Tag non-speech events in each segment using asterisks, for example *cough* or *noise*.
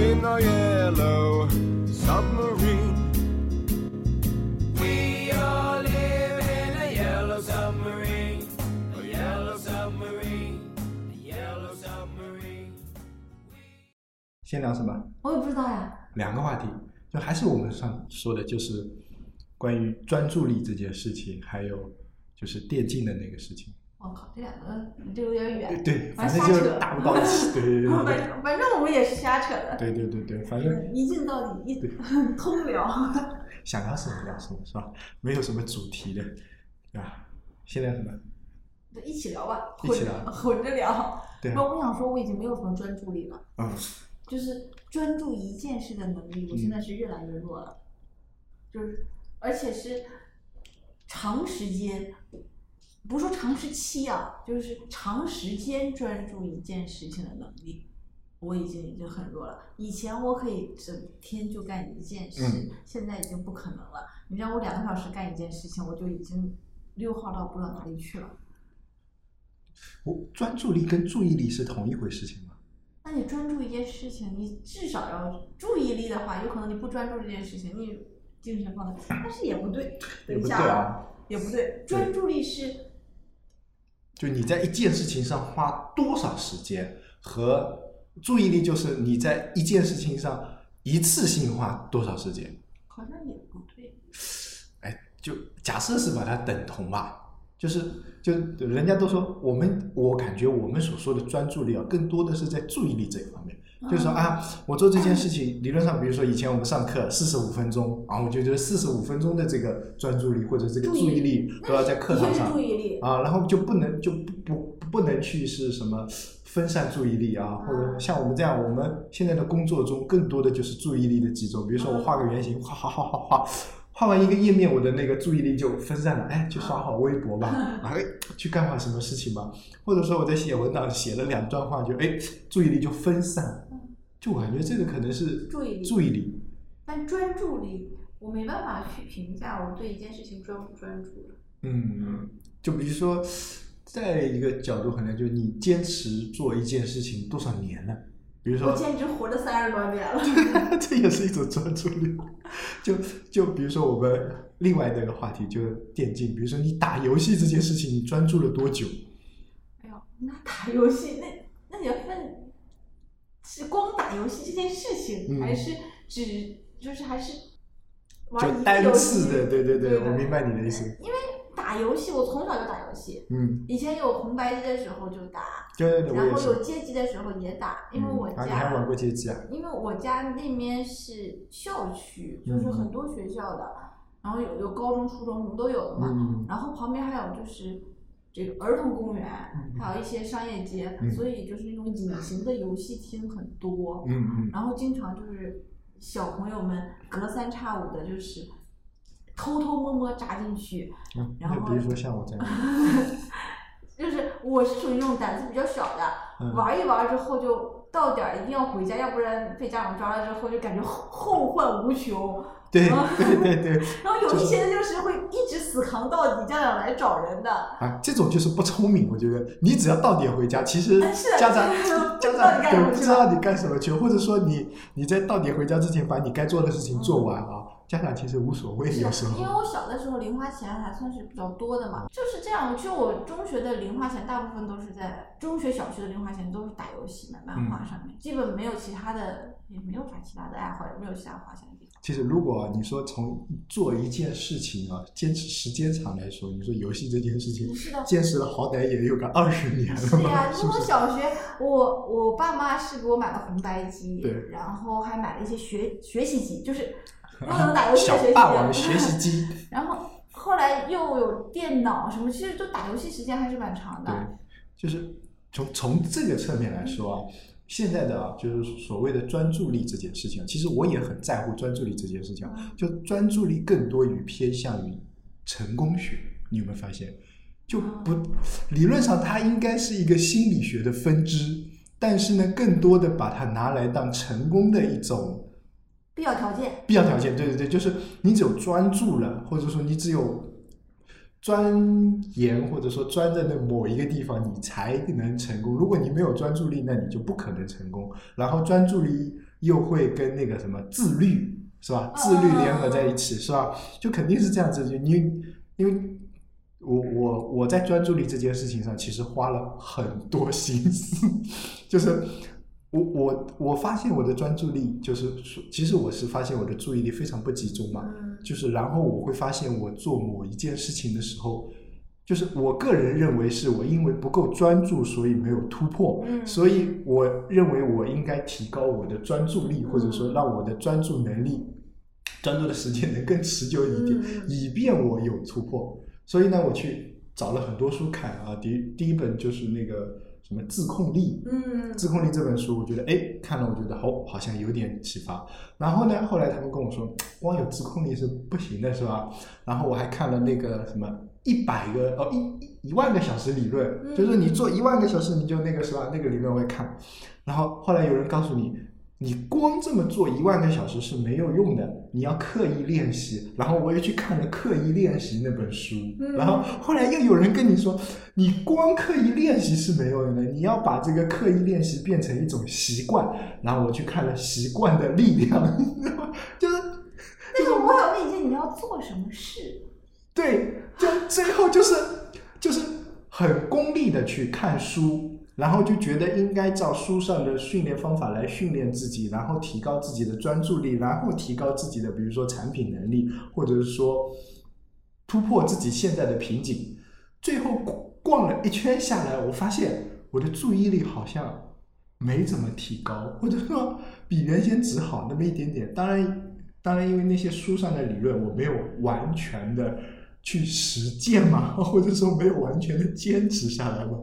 In our yellow submarine. We all live in a yellow submarine, a yellow submarine, a yellow submarine. 先聊什么？我也不知道呀。两个话题，就还是我们上说的，就是关于专注力这件事情，还有就是电竞的那个事情。我靠，这两个这有点远。对，反反正就是正瞎扯搭不到一起。对对对 *laughs* 反对正反正我们也是瞎扯的。对对对对，*laughs* 反正一镜到底，一通聊。*laughs* 想聊什么聊什么，是吧？没有什么主题的，对吧？现在什么？就一起聊吧，一起聊混着混着聊。对那我想说，我已经没有什么专注力了，嗯，就是专注一件事的能力，我现在是越来越弱了，就是而且是长时间，不是说长时期啊，就是长时间专注一件事情的能力。我已经已经很弱了。以前我可以整天就干一件事，嗯现在已经不可能了。你让我两个小时干一件事情，我就已经溜号到不知道哪里去了。我专注力跟注意力是同一回事情吗？那你专注一件事情，你至少要注意力的话，有可能你不专注这件事情，你精神放在，但是也不对，也不对等一下啊，也不对，专注力是就你在一件事情上花多少时间，和注意力就是你在一件事情上一次性花多少时间。好像也不对。哎，就假设是把它等同吧，就是就人家都说我们，我感觉我们所说的专注力啊，更多的是在注意力这一方面。就是说啊，我做这件事情，理论上，比如说以前我们上课四十五分钟啊，我就觉得四十五分钟的这个专注力或者这个注意力都要在课堂上注意力，啊，然后就不能就不不不能去是什么分散注意力啊，或者像我们这样，我们现在的工作中更多的就是注意力的集中。比如说我画个圆形，画画画画画，画完一个页面，我的那个注意力就分散了，哎，去刷好微博吧，*laughs* 哎，去干好什么事情吧，或者说我在写文档写了两段话，就哎，注意力就分散了。就我感觉这个可能是注意力注意力，但专注力，我没办法去评价我对一件事情专不专注的。嗯，就比如说，在一个角度衡量，就是你坚持做一件事情多少年了？比如说，我简直活了三十多年了。*laughs* 这也是一种专注力。*laughs* 就就比如说我们另外的一个话题，就是电竞。比如说你打游戏这件事情，你专注了多久？哎呦，那打游戏那那你要分是光打游戏这件事情，嗯还是只就是还是玩一就单个游戏次的，对对对我明白你的意思。因为打游戏，我从小就打游戏，嗯，以前有红白机的时候就打，对对对，然后有。街机的时候也打，因为我嗯啊，你还玩家过街机啊？因为我家那边是校区，嗯就是很多学校的，然后有有高中、初中什么都有的嘛，嗯然后旁边还有就是这个儿童公园，嗯还有一些商业街，嗯。所以就是那种隐形的游戏厅很多，嗯嗯。然后经常就是小朋友们隔三差五的，就是偷偷摸摸扎进去，嗯。然后比如说像我这样，*laughs* 就是我是属于那种胆子比较小的，嗯玩一玩之后就到点儿一定要回家，要不然被家长抓了之后就感觉后后患无穷。对啊对对对，*laughs* 然后有一些就是会一直死扛到底，家长来找人的。啊，这种就是不聪明，我觉得你只要到点回家，其实家长家长么去对不知道你干什么去，或者说你你在到点回家之前把你该做的事情做完啊，家长其实无所谓，是的有时，候。因为我小的时候零花钱还算是比较多的嘛，就是这样。就我中学的零花钱大部分都是在中学、小学的零花钱都是打游戏、买漫画上面，基本没有其他的，也没有啥其他的爱好，也没有其他花钱的地方。其实如果你说从做一件事情啊，坚持时间长来说，你说游戏这件事情，是的，坚持了好歹也有个二十年了是呀，*laughs* 吧？是因为我？小学，我我爸妈是给我买了红白机，对然后还买了一些学学习机，就是不能打游戏学习霸王机。学习机，*laughs* 然后后来又有电脑什么，其实就打游戏时间还是蛮长的。对，就是从从这个侧面来说啊，现在的啊，就是所谓的专注力这件事情，其实我也很在乎专注力这件事情啊。就专注力更多于偏向于成功学，你有没有发现？就不理论上它应该是一个心理学的分支，但是呢，更多的把它拿来当成功的一种必要条件。必要条件。对对对，就是你只有专注了，或者说你只有钻研或者说钻在那某一个地方，你才能成功。如果你没有专注力，那你就不可能成功。然后专注力又会跟那个什么自律是吧？自律联合在一起是吧？就肯定是这样子。就你因为我我我在专注力这件事情上，其实花了很多心思，*laughs* 就是我我我发现我的专注力就是说，其实我是发现我的注意力非常不集中嘛，嗯就是然后我会发现我做某一件事情的时候。就是我个人认为是我因为不够专注，所以没有突破，嗯所以我认为我应该提高我的专注力，或者说让我的专注能力、专注的时间能更持久一点，嗯以便我有突破。所以呢，我去找了很多书看啊。第第一本就是那个什么自控力，嗯自控力这本书，我觉得哎，看了我觉得好，好像有点启发。然后呢，后来他们跟我说，光有自控力是不行的，是吧？然后我还看了那个什么一百个哦一一一万个小时理论，嗯就是你做一万个小时你就那个是吧？那个理论我也看。然后后来有人告诉你，你光这么做一万个小时是没有用的，你要刻意练习。然后我又去看了《刻意练习》那本书，嗯然后后来又有人跟你说，你光刻意练习是没有用的，你要把这个刻意练习变成一种习惯。然后我去看了《习惯的力量》，你知道吗？就是但是我想问一下，你要做什么事？对，就最后就是就是很功利的去看书，然后就觉得应该照书上的训练方法来训练自己，然后提高自己的专注力，然后提高自己的比如说产品能力，或者是说突破自己现在的瓶颈。最后逛了一圈下来，我发现我的注意力好像没怎么提高，或者说比原先只好那么一点点。当然，当然，因为那些书上的理论我没有完全的去实践嘛，或者说没有完全的坚持下来嘛，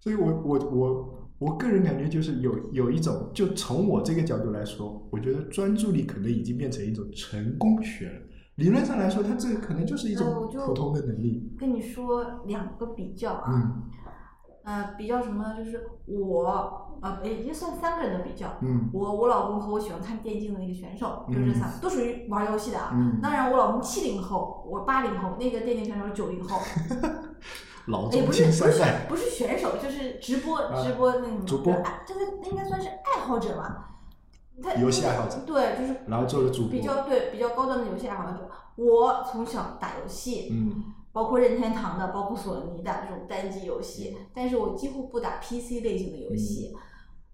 所以我我我我个人感觉就是有有一种，就从我这个角度来说，我觉得专注力可能已经变成一种成功学了。理论上来说，它这个可能就是一种普通的能力。跟你说两个比较啊，嗯呃，比较什么呢？就是我，呃，也也算三个人的比较。嗯我、我老公和我喜欢看电竞的那个选手，就这三个，都属于玩游戏的啊。嗯，当然，我老公七零后，我八零后，那个电竞选手是九零后，*laughs* 老也不是不是。不是选手，就是直播、啊直播那种主播哎这个应该算是爱好者吧。他游戏爱好者对，就是然后做了主播比较对比较高端的游戏爱好者。我从小打游戏，嗯包括任天堂的，包括索尼的这种单机游戏，但是我几乎不打 PC 类型的游戏。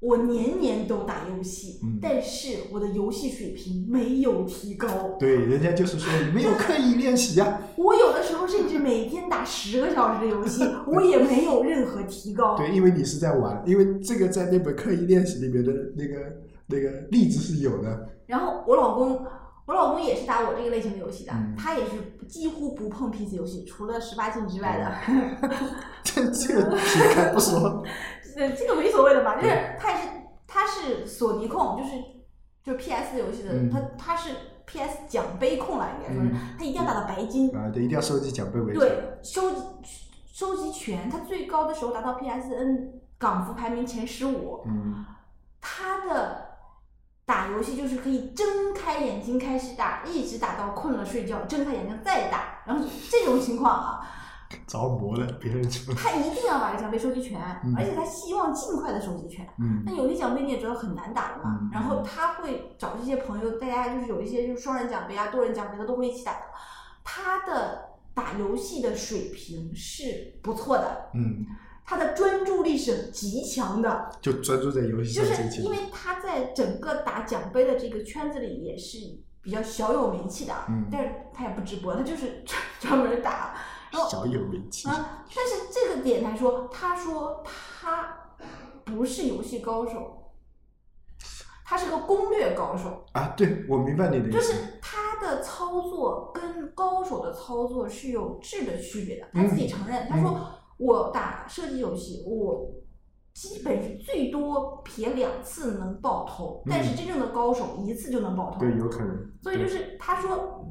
我年年都打游戏，嗯但是我的游戏水平没有提高。对，人家就是说你没有刻意练习呀、我有的时候甚至每天打十个小时的游戏，*laughs* 我也没有任何提高。对，因为你是在玩，因为这个在那本刻意练习里面的那个那个例子是有的。然后我老公，我老公也是打我这个类型的游戏的，嗯他也是几乎不碰 PC 游戏，除了十八禁之外的。*laughs* 这这个撇开不说，*laughs* 呃，这个没所谓的吧，就是对。他也是他是索尼控，就是就是 PS 游戏的，嗯。他他是 PS 奖杯控了，应该说是，嗯。他一定要打到白金，啊，对，一定要收集奖杯为止。对，收集收集全，他最高的时候达到 PSN 港服排名前十五，嗯，他的打游戏就是可以睁开眼睛开始打，一直打到困了睡觉，睁开眼睛再打，然后这种情况啊，*laughs* 着魔了，别人说，他一定要把这奖杯收集全，嗯而且他希望尽快的收集全。嗯那有些奖杯你也知道很难打的嘛，嗯然后他会找这些朋友，大家就是有一些就是双人奖杯啊、多人奖杯的都会一起打的。他的打游戏的水平是不错的，嗯，他的专注力是极强的，就专注在游戏就上就。是因为他在整个打奖杯的这个圈子里也是比较小有名气的，嗯但是他也不直播，他就是专 *laughs* 专门打。小有名气。啊，但是这个点来说，他说他不是游戏高手，他是个攻略高手，啊，对，我明白你的意思。就是他的操作跟高手的操作是有质的区别的。他自己承认，他说我打射击游戏，我基本是最多撇两次能爆头，但是嗯真正的高手一次就能爆头。对，有可能。所以就是他说，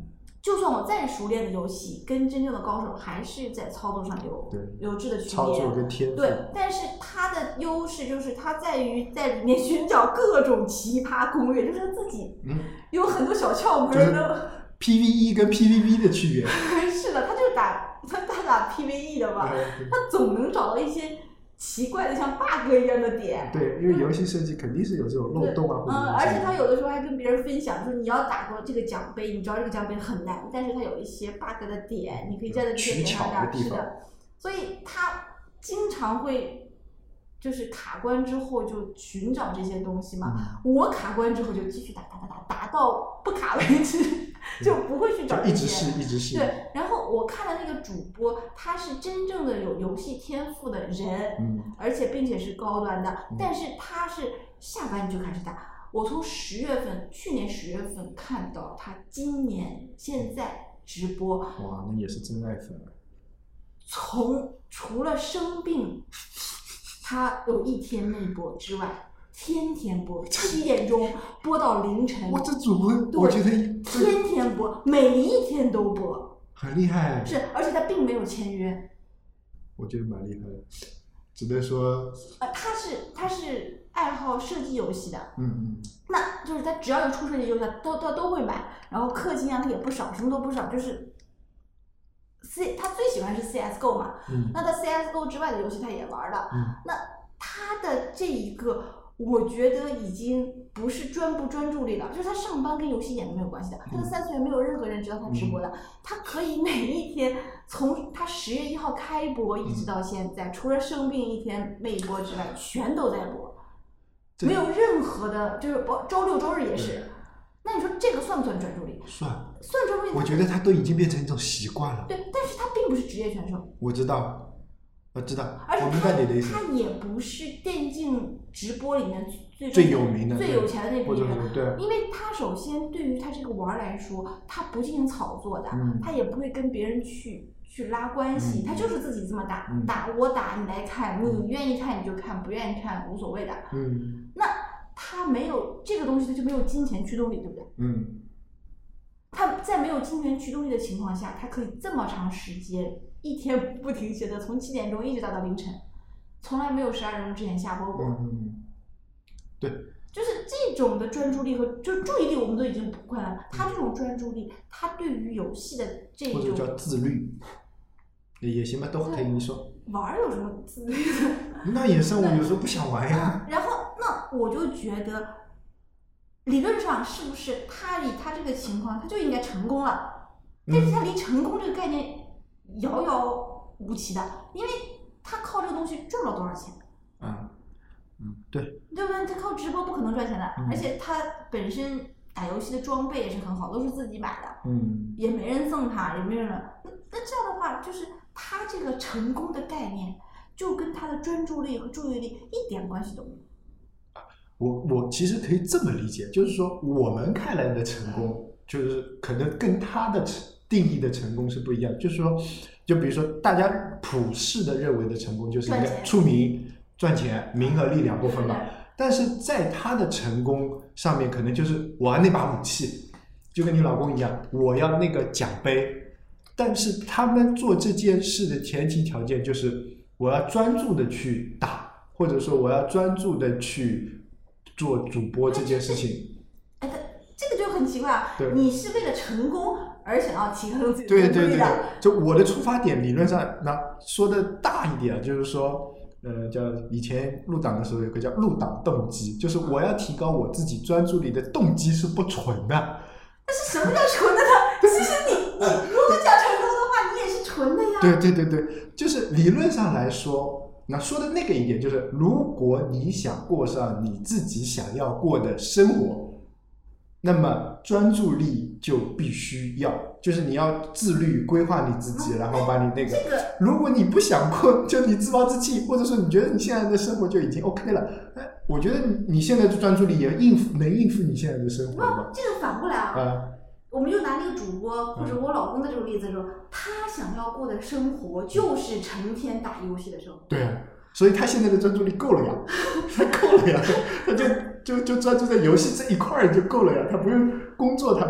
就算我再熟练的游戏，跟真正的高手还是在操作上有有质的区别。操作跟天赋。对，但是他的优势就是他在于在里面寻找各种奇葩攻略，就是他自己嗯，有很多小窍门的。PVE 跟 PVP 的区别。*laughs* 是的，他就打他他打 PVE 的嘛，对他总能找到一些奇怪的像 bug 一样的点。对，因为游戏设计肯定是有这种漏洞啊，或者嗯，而且他有的时候还跟别人分享，说你要打过这个奖杯，你知道这个奖杯很难，但是它有一些 bug 的点，你可以站在这些点上打。取巧的地方是的，所以他经常会就是卡关之后就寻找这些东西嘛。嗯我卡关之后就继续打打打打打到不卡为止，*laughs* 就不会去找就一直这些试，一直试。对，然后我看的那个主播，他是真正的有游戏天赋的人，嗯而且并且是高端的，嗯但是他是下班就开始打。我从十月份，去年十月份看到他今年现在直播，哇，那也是真爱粉啊。从除了生病，他有一天内播之外，天天播，七点钟播到凌晨，我，这主播我觉得天天播，每一天都播，很厉害，是，而且他并没有签约，我觉得蛮厉害的。只能说，呃，他是他是爱好射击游戏的，嗯嗯，那就是他只要有出设计游戏，他都他都会买，然后氪金啊他也不少，什么都不少，就是 C 他最喜欢是 CSGO 嘛，嗯那他 CSGO 之外的游戏他也玩了，嗯那他的这一个。我觉得已经不是专不专注力了，就是他上班跟游戏一点都没有关系的。他的嗯三次元没有任何人知道他直播的，*laughs* 他可以每一天从他十月一号开播一直到现在，除了生病一天没播之外，全都在播。没有任何的，就是不周六周日也是。那你说这个算不算专注力？算，算专注力。我觉得他都已经变成一种习惯了。对，并不是职业选手，我知道，我知道，而且我明白你的意思他。他也不是电竞直播里面最最有名的最有钱的那批人。是对，因为他首先对于他这个玩儿来说，他不进行炒作的，嗯他也不会跟别人去去拉关系，嗯他就是自己这么打，嗯打我打你来看，嗯你愿意看你就看，不愿意看无所谓的。嗯那他没有这个东西，他就没有金钱驱动力，对不对？嗯他在没有金钱驱动力的情况下，他可以这么长时间一天不停歇的从七点钟一直打到凌晨，从来没有十二点钟之前下播过。嗯，对，就是这种的专注力和就注意力，我们都已经不快了。他这种专注力，他对于游戏的这或者叫自律，也也行吧，都可以你说。玩有什么自律的？那也是，我有时候不想玩呀。*laughs* 然后，那我就觉得，理论上是不是他以他这个情况，他就应该成功了？但是嗯他离成功这个概念遥遥无期的，因为他靠这个东西赚不了多少钱，嗯，嗯，对，对不对？他靠直播不可能赚钱的，嗯而且他本身打游戏的装备也是很好，都是自己买的，嗯也没人赠他，也没人。那那这样的话，就是他这个成功的概念，就跟他的专注力和注意力一点关系都没有。我我其实可以这么理解，就是说我们看来的成功，就是可能跟他的成定义的成功是不一样。就是说，就比如说大家普世的认为的成功，就是应该赚钱出名、赚钱、名和利两部分嘛。但是在他的成功上面，可能就是我要那把武器，就跟你老公一样，我要那个奖杯。但是他们做这件事的前提条件就是我要专注的去打，或者说我要专注的去做主播这件事情。哎，他这个就很奇怪啊对！你是为了成功而想要提高自己的对对对专注力的，对，就我的出发点理论上，那说的大一点，就是说，呃，叫以前入党的时候有个叫入党动机，就是我要提高我自己专注力的动机是不纯的。但是什么叫纯的呢？*laughs* 其实你你如果讲成功的话，你也是纯的呀。对对对对，就是理论上来说，那说的那个一点就是，如果你想过上你自己想要过的生活，那么专注力就必须要，就是你要自律规划你自己，然后把你那个。如果你不想过，就你自暴自弃，或者说你觉得你现在的生活就已经 OK 了，哎，我觉得你你现在的专注力也应付能应付你现在的生活不吗？，这个反过来啊，啊，我们就拿那个主播或者我老公的这种例子说，他想要过的生活就是成天打游戏的生活。对啊，所以他现在的专注力够了呀，他够了呀，他就就就专注在游戏这一块儿就够了呀，他不用工作，他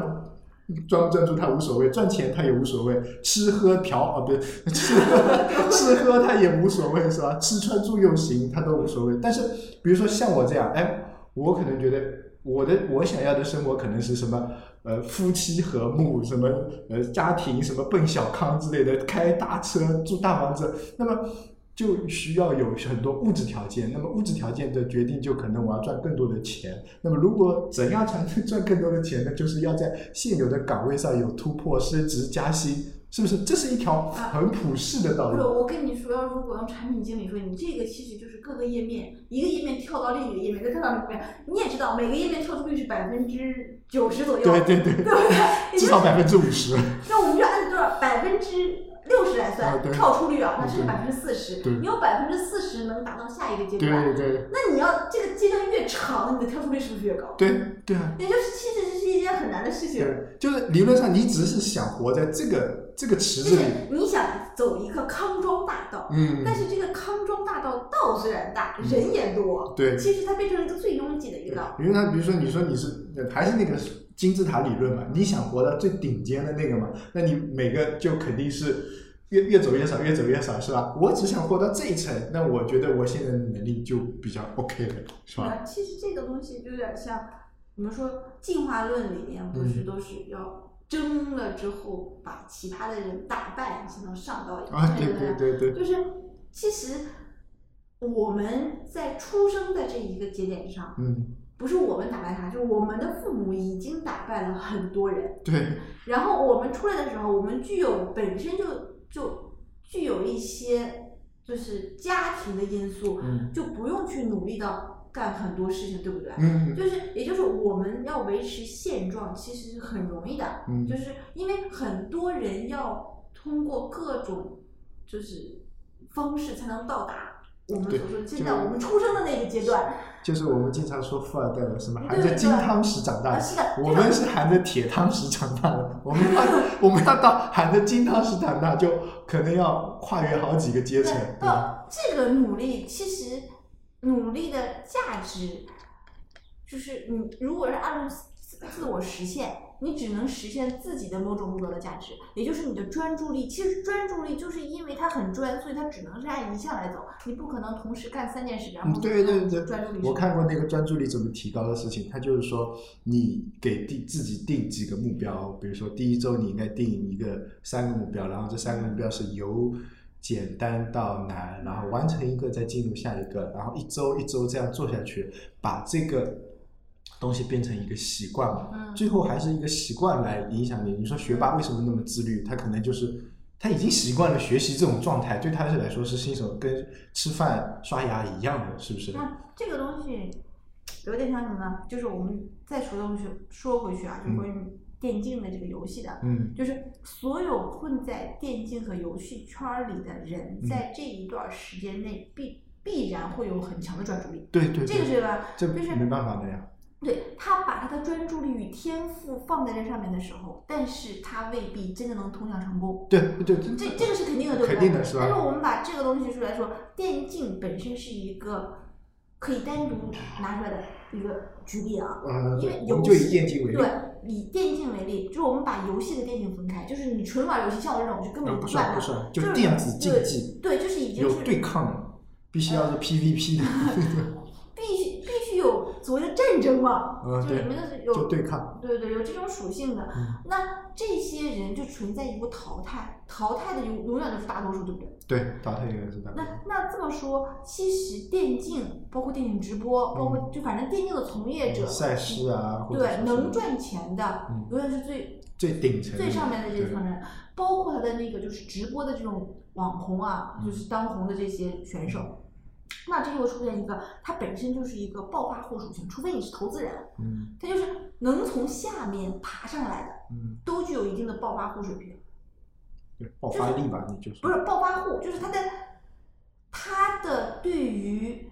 专不专注他无所谓，赚钱他也无所谓，吃喝嫖啊不对吃喝 *laughs* 吃喝他也无所谓是吧？吃穿住用行他都无所谓。但是比如说像我这样，哎，我可能觉得我的我想要的生活可能是什么？呃，夫妻和睦，什么呃家庭什么奔小康之类的，开大车住大房子，那么就需要有很多物质条件。那么物质条件的决定，就可能我要赚更多的钱。那么如果怎样才能赚更多的钱呢？就是要在现有的岗位上有突破、升职加薪，是不是？这是一条很普世的道不是，我跟你说，如果用产品经理说，你这个其实就是各个页面，一个页面跳到另一个页面，再跳到另一个页面，你也知道，每个页面跳出率是百分之九十左右，对对对对不对？至少百分之五十。那我们就按多少百分之六十来啊算，对跳出率啊，那是对百分之四十。你有百分之四十能达到下一个阶段，对对那你要这个阶段越长，你的跳出率是不是越高？对对啊！也就是其实这是一件很难的事情。对，就是理论上你只是想活在这个这个池就是子里，你想走一个康庄大道，嗯，但是这个康庄大道道虽然大，人也多，对其实它变成了一个最拥挤的一个道。因为它比如说你说你是还是那个金字塔理论嘛，你想活到最顶尖的那个嘛，那你每个就肯定是越越走越少，越走越少，是吧？我只想活到这一层，那我觉得我现在的能力就比较 OK 了，是吧？啊，其实这个东西就有点像我们说进化论里面不嗯是都是要争了之后把其他的人打败才能上到一个啊，对对对对，就是其实我们在出生的这一个节点上，嗯，不是我们打败他，就是我们的父母已经打败了很多人。对，然后我们出来的时候，我们具有本身就就具有一些就是家庭的因素，嗯就不用去努力到干很多事情，对不对？嗯就是，也就是我们要维持现状，其实是很容易的，嗯就是因为很多人要通过各种就是方式才能到达我们对所说的现就在我们出生的那个阶段。就是我们经常说富二代的什么含着金汤匙长大啊，的。我们是含着铁汤匙长大的，我们要我们要到含着金汤匙长大，就可能要跨越好几个阶层，对？这个努力其实努力的价值，就是你如果是按自我实现，你只能实现自己的某种目标的价值，也就是你的专注力。其实专注力就是因为它很专，所以它只能是按一项来走，你不可能同时干三件事，然后嗯对对对专注力我看过那个专注力怎么提高的事情，他就是说，你给定自己定几个目标，比如说第一周你应该定一个三个目标，然后这三个目标是由简单到难，然后完成一个再进入下一个，然后一周一周这样做下去，把这个东西变成一个习惯嘛，嗯最后还是一个习惯来影响你。你说学霸为什么那么自律？他可能就是。他已经习惯了学习这种状态，对他是来说是新手，跟吃饭刷牙一样的，是不是？那这个东西有点像什么呢？就是我们再说东西说回去啊，就关于电竞的这个游戏的，嗯就是所有混在电竞和游戏圈儿里的人，嗯在这一段时间内必必然会有很强的专注力。对对对，这个是吧？这就是没办法的呀。对他把他的专注力与天赋放在这上面的时候，但是他未必真的能通向成功。对对，这这个是肯定的，对不对？肯定的是吧但是我们把这个东西提出来说，电竞本身是一个可以单独拿出来的一个举例啊。因为游我们就以戏电竞为例，对，以电竞为例，就是我们把游戏和电竞分开，就是你纯玩游戏，像我这种就根本呃不就算的，算不算，就就是电子竞技，对，对，就是已经有是对抗的，必须要是 PVP 的 *laughs* *laughs* 必须必须有所谓的战争嘛，嗯对就里面的是有对抗。对对，有这种属性的。嗯那这些人就存在一个淘汰，淘汰的永永远都是大多数，对不对？对，淘汰永远是大那那这么说，其实电竞，包括电竞直播，包括就反正电竞的从业者，嗯赛事啊，对能赚钱的嗯，永远是最最顶层最上面的这对层人，包括他的那个就是直播的这种网红啊，嗯就是当红的这些选手。那这就会出现一个，它本身就是一个暴发户属性，除非你是投资人，嗯他就是能从下面爬上来的，嗯，都具有一定的暴发户水平。对，爆发力吧，你就是不是暴发户，就是他的他的对于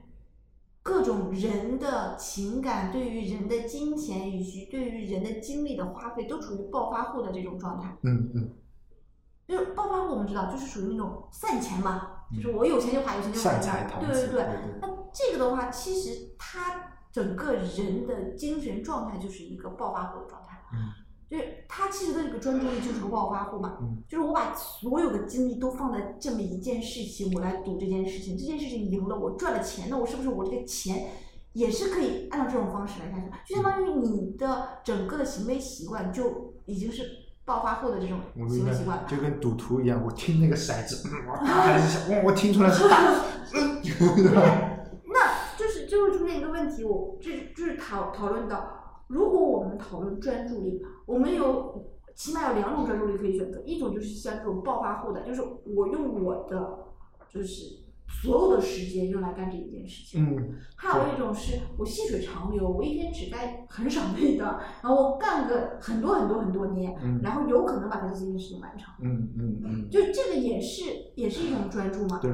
各种人的情感、对于人的金钱以及对于人的精力的花费，都处于暴发户的这种状态。嗯嗯就是暴发户，我们知道就是属于那种散钱嘛，就是我有钱就花，有钱就花。对对对那这个的话，其实他整个人的精神状态就是一个暴发户的状态。嗯就是他其实的这个专注力就是个暴发户嘛，嗯就是我把所有的精力都放在这么一件事情，我来赌这件事情，这件事情赢了，我赚了钱，那我是不是我这个钱也是可以按照这种方式来下去？就相当于你的整个的行为习惯就已经是暴发户的这种行为习惯了。就跟赌徒一样，我听那个骰子，嗯我听出来是大，嗯，对吧？那就是就会出现一个问题，我这就是讨讨论到，如果我们讨论专注力，我们有起码有两种专注力可以选择，一种就是像这种暴发户的，就是我用我的就是所有的时间用来干这一件事情。嗯还有一种是我细水长流，我一天只干很少的一段，然后我干个很多很多很多年，嗯然后有可能把它这件事情完成。嗯嗯嗯，就这个也是也是一种专注嘛。对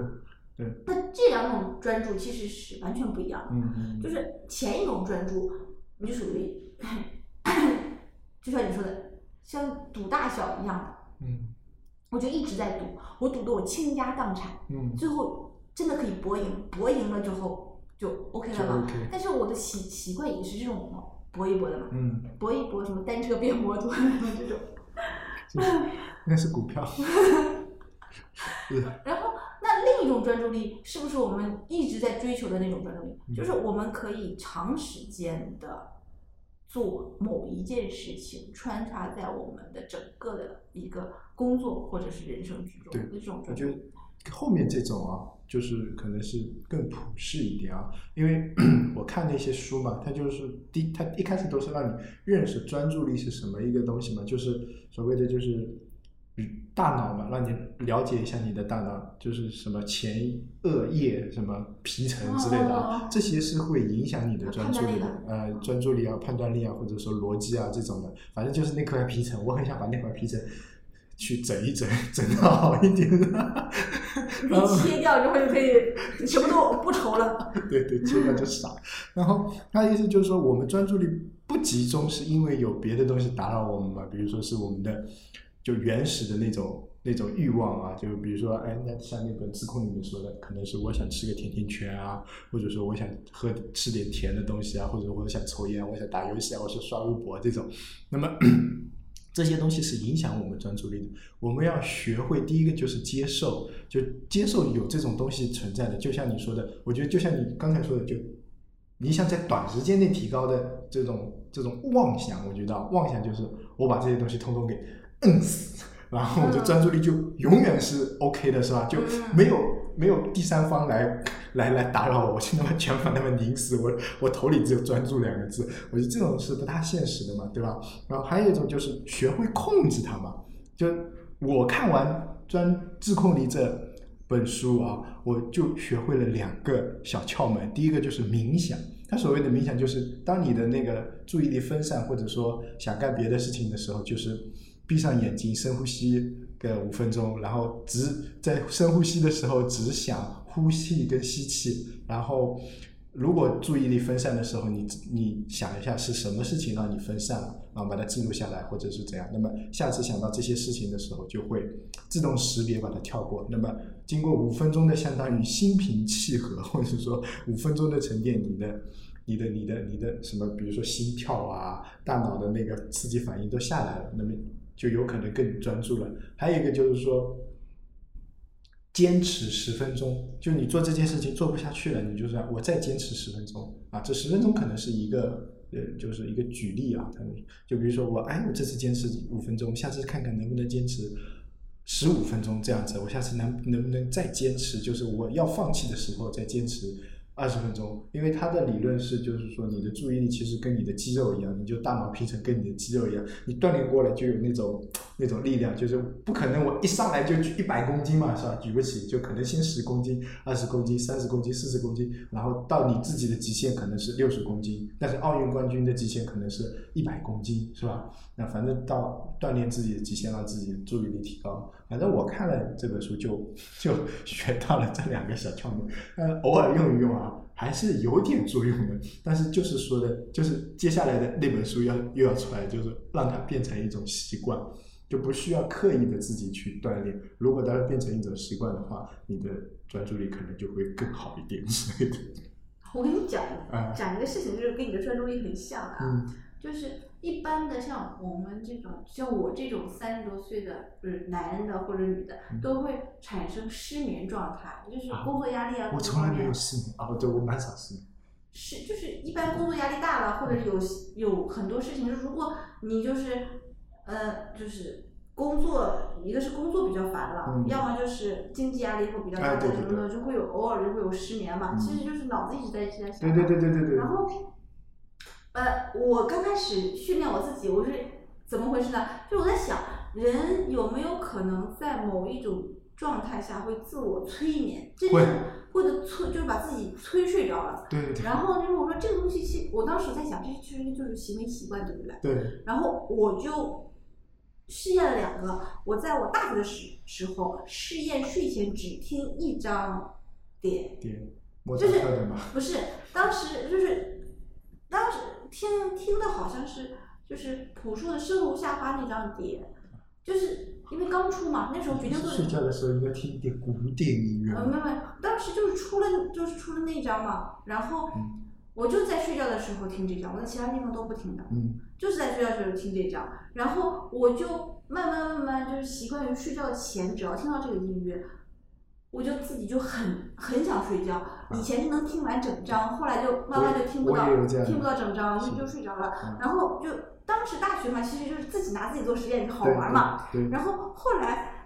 对，那这两种专注其实是完全不一样的。嗯嗯，就是前一种专注，你就属于，*coughs* 就像你说的，像赌大小一样的，嗯我就一直在赌，我赌的我倾家荡产，嗯最后真的可以博赢，博赢了之后就 OK 了嘛。OK，但是我的习习惯也是这种嘛，搏一搏的嘛，嗯，搏一搏什么单车变摩托这种。那是股票，是 *laughs* 然后，那另一种专注力是不是我们一直在追求的那种专注力？嗯就是我们可以长时间的做某一件事情，穿插在我们的整个的一个工作或者是人生之中对的这种我觉专注力。得后面这种啊，就是可能是更普世一点啊，因为 *clears throat* 我看那些书嘛，它就是第它一开始都是让你认识专注力是什么一个东西嘛，就是所谓的就是嗯大脑嘛，让你了解一下你的大脑，就是什么前额叶、什么皮层之类的啊，哦这些是会影响你的专注力的，呃，专注力啊、判断力啊，或者说逻辑啊这种的，反正就是那块皮层，我很想把那块皮层。去整一整，整得好一点。*laughs* 你切掉之后就可以 *laughs* 什么都不愁了。对对，切掉就傻。然后他的意思就是说，我们专注力不集中，是因为有别的东西打扰我们嘛？比如说是我们的就原始的那种那种欲望啊，就比如说，哎，那像那本自控里面说的，可能是我想吃个甜甜圈啊，或者说我想喝吃点甜的东西啊，或者我想抽烟，我想打游戏啊，我想刷微博这种。那么这些东西是影响我们专注力的。我们要学会第一个就是接受，就接受有这种东西存在的。就像你说的，我觉得就像你刚才说的，就你想在短时间内提高的这种这种妄想，我觉得妄想就是我把这些东西通通给摁死，然后我的专注力就永远是 OK 的，是吧？就没有没有第三方来来来打扰我，我就那么全把他们拧死，我我头里只有专注两个字，我觉得这种是不大现实的嘛，对吧？然后还有一种就是学会控制它嘛，就我看完《专自控力》这本书啊，我就学会了两个小窍门。第一个就是冥想，它所谓的冥想就是当你的那个注意力分散，或者说想干别的事情的时候，就是闭上眼睛深呼吸个五分钟，然后只在深呼吸的时候只想呼气跟吸气，然后。如果注意力分散的时候，你你想一下是什么事情让你分散了，然后把它记录下来，或者是怎样。那么下次想到这些事情的时候，就会自动识别把它跳过。那么经过五分钟的相当于心平气和，或者说 *laughs* 五分钟的沉淀，你的、你的、你的、你的什么，比如说心跳啊，大脑的那个刺激反应都下来了，那么就有可能更专注了。还有一个就是说。坚持十分钟，就你做这件事情做不下去了，你就是我再坚持十分钟啊，这十分钟可能是一个呃，就是一个举例啊，他就比如说我哎，我这次坚持五分钟，下次看看能不能坚持十五分钟这样子，我下次能能不能再坚持，就是我要放弃的时候再坚持二十分钟，因为他的理论是就是说你的注意力其实跟你的肌肉一样，你就大脑皮层跟你的肌肉一样，你锻炼过了就有那种那种力量，就是不可能我一上来就举一百公斤嘛，是吧？举不起，就可能先十公斤、二十公斤、三十公斤、四十公斤，然后到你自己的极限可能是六十公斤，但是奥运冠军的极限可能是一百公斤，是吧？那反正到锻炼自己的极限，让自己的注意力提高。反正我看了这本书就就 *laughs* 学到了这两个小窍门，呃，偶尔用一用啊，还是有点作用的。但是就是说的，就是接下来的那本书要又要出来，就是让它变成一种习惯。就不需要刻意的自己去锻炼。如果它变成一种习惯的话，你的专注力可能就会更好一点之类的。*laughs* 我跟你讲啊讲一个事情，就是跟你的专注力很像。嗯就是一般的像我们这种，像我这种三十多岁的，就是男人的或者女的，嗯都会产生失眠状态，就是啊工作压力啊，各我从来没有失眠啊，对我蛮少失眠。是就是一般工作压力大了，或者有有很多事情，就如果你就是呃就是工作，一个是工作比较烦了，嗯要么就是经济压力会比较大，什么的，就会有偶尔就会有失眠嘛。嗯其实就是脑子一直在一直在想。对对对对对对然。后，呃，我刚开始训练我自己，我是怎么回事呢？就是我在想，人有没有可能在某一种状态下会自我催眠，这会正或者催，就是把自己催睡着了。对对对然后就是我说这个东西其实，我当时在想，这其实就是行为习惯，对不对？对，然后我就试验了两个。我在我大学的时时候试验睡前只听一张碟，点莫就是不是，当时就是当时听听的好像是就是朴树的《生如夏花》那张碟，就是因为刚出嘛，那时候决定做睡觉的时候应该听一点古典音乐呃，没有没有，当时就是出了就是出了那张嘛，然后嗯我就在睡觉的时候听这张，我在其他地方都不听的，嗯就是在睡觉的时候听这张，然后我就慢慢慢慢就是习惯于睡觉前只要听到这个音乐。我就自己就很很想睡觉，以前是能听完整章，后来就慢慢就听不到听不到整章，就就睡着了。嗯然后就当时大学嘛，其实就是自己拿自己做实验，好玩嘛。然后后来，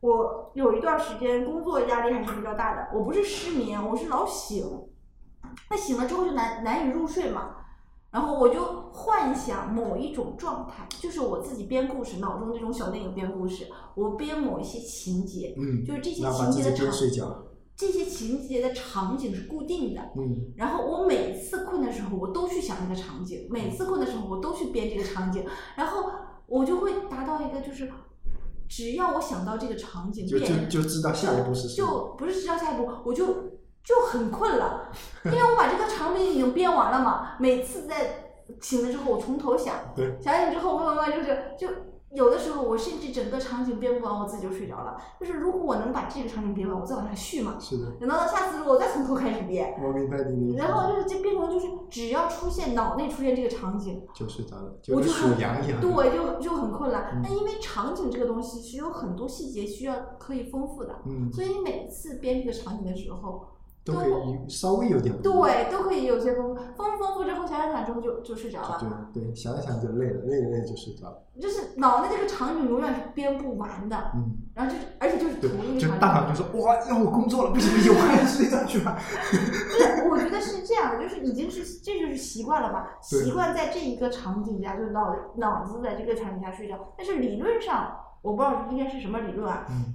我有一段时间工作压力还是比较大的，我不是失眠，我是老醒，那醒了之后就难难以入睡嘛。然后我就幻想某一种状态，就是我自己编故事，脑中这种小电影编故事，我编某一些情节，嗯，就是这些情节的场编睡觉，这些情节的场景是固定的，嗯然后我每次困的时候，我都去想那个场景；每次困的时候，我都去编这个场景，然后我就会达到一个就是，只要我想到这个场景，就就就知道下一步是什么。就不是知道下一步，我就就很困了，因为我把这个场景已经编完了嘛。每次在醒了之后，我从头想，对想醒之后，我慢慢就是就有的时候，我甚至整个场景编不完，我自己就睡着了。就是如果我能把这个场景编完，我再往下续嘛。是的，等到下次如果我再从头开始编，我明白你的意思。然后就是这变成就是只要出现脑内出现这个场景，就睡着了，我就很数羊一样。对，就就很困了。嗯那因为场景这个东西是有很多细节需要可以丰富的，嗯，所以你每次编这个场景的时候，都可以稍微有点不。对，都可以有些丰富，丰富丰富之后想想想之后就就睡着了，对对，想一想就累了，累了累了就睡着了。就是脑袋这个场景永远是编不完的，嗯，然后就是而且就是对同一，个就场景。大脑就说哇，要我工作了，不行不行，我还是睡觉去吧。*laughs* 对，我觉得是这样的，就是已经是这就是习惯了嘛，习惯在这一个场景下，就是脑脑子在这个场景下睡觉。但是理论上，我不知道应该是什么理论啊，嗯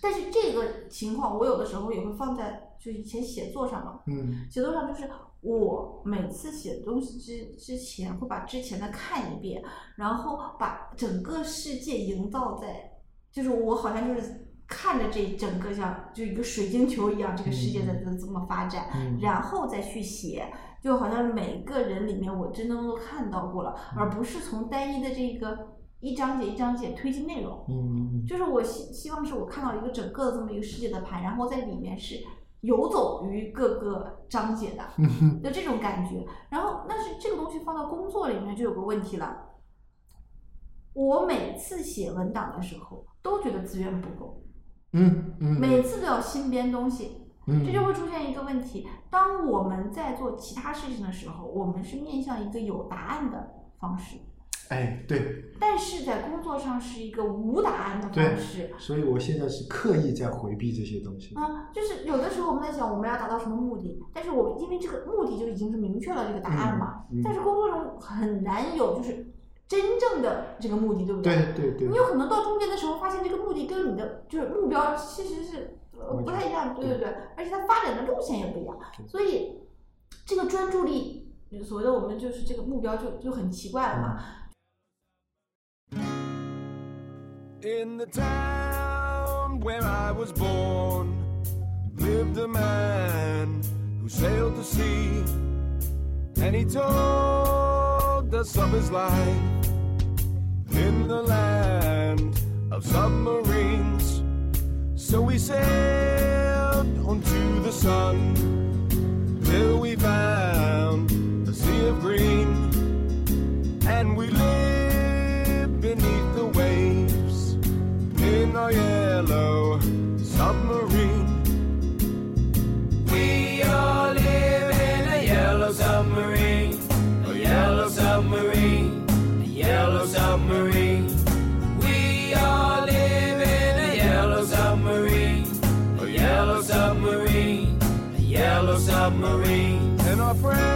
但是这个情况我有的时候也会放在就以前写作上嘛，嗯。写作上就是我每次写东西之之前会把之前的看一遍，然后把整个世界营造在，就是我好像就是看着这整个像就一个水晶球一样，这个世界在在这么发展，嗯，然后再去写，就好像每个人里面我真的都看到过了，而不是从单一的这个一章节一章节推进内容。嗯嗯。就是我希希望是我看到一个整个的这么一个世界的盘，然后在里面是游走于各个章节的，嗯就这种感觉。然后，但是这个东西放到工作里面就有个问题了。我每次写文档的时候都觉得资源不够，嗯嗯，每次都要新编东西，嗯这就会出现一个问题：当我们在做其他事情的时候，我们是面向一个有答案的方式，哎对，但是在工作上是一个无答案的方式。所以我现在是刻意在回避这些东西。啊，就是有的时候我们在想我们要达到什么目的，但是我因为这个目的就已经是明确了这个答案嘛，嗯嗯但是工作中很难有就是真正的这个目的，对不对？对对对你，有可能到中间的时候发现这个目的跟你的就是目标其实是呃不太一样，对对对，而且它发展的路线也不一样，所以这个专注力，所谓的我们就是这个目标就就很奇怪了嘛。In the town where I was born lived a man who sailed the sea and he told us of his life in the land of submarines. So we sailed onto the sun till we found a sea of green and we lived. in yellow submarine. We all live in a yellow submarine, a yellow submarine, a yellow submarine. We all live in a yellow submarine, a yellow submarine, a yellow submarine. And our friends